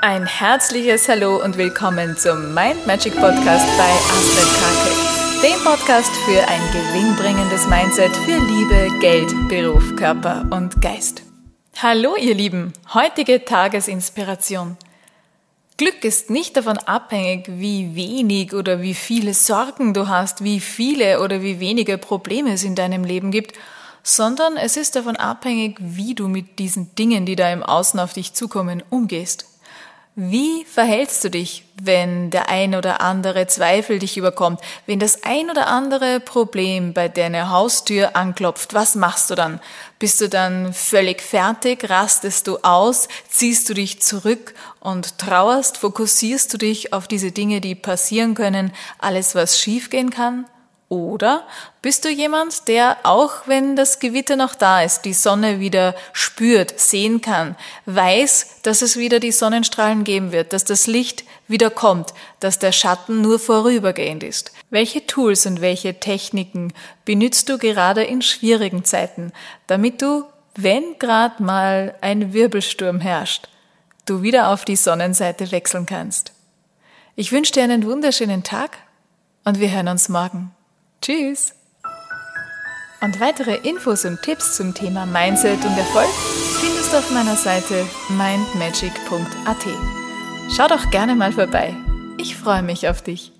Ein herzliches Hallo und willkommen zum Mind Magic Podcast bei Astrid Krake, dem Podcast für ein gewinnbringendes Mindset für Liebe, Geld, Beruf, Körper und Geist. Hallo ihr Lieben, heutige Tagesinspiration. Glück ist nicht davon abhängig, wie wenig oder wie viele Sorgen du hast, wie viele oder wie wenige Probleme es in deinem Leben gibt, sondern es ist davon abhängig, wie du mit diesen Dingen, die da im Außen auf dich zukommen, umgehst. Wie verhältst du dich, wenn der ein oder andere Zweifel dich überkommt, wenn das ein oder andere Problem bei deiner Haustür anklopft? Was machst du dann? Bist du dann völlig fertig? Rastest du aus? Ziehst du dich zurück und trauerst? Fokussierst du dich auf diese Dinge, die passieren können, alles, was schiefgehen kann? Oder bist du jemand, der auch wenn das Gewitter noch da ist, die Sonne wieder spürt, sehen kann, weiß, dass es wieder die Sonnenstrahlen geben wird, dass das Licht wieder kommt, dass der Schatten nur vorübergehend ist? Welche Tools und welche Techniken benützt du gerade in schwierigen Zeiten, damit du, wenn grad mal ein Wirbelsturm herrscht, du wieder auf die Sonnenseite wechseln kannst? Ich wünsche dir einen wunderschönen Tag und wir hören uns morgen. Tschüss! Und weitere Infos und Tipps zum Thema Mindset und Erfolg findest du auf meiner Seite mindmagic.at. Schau doch gerne mal vorbei. Ich freue mich auf dich.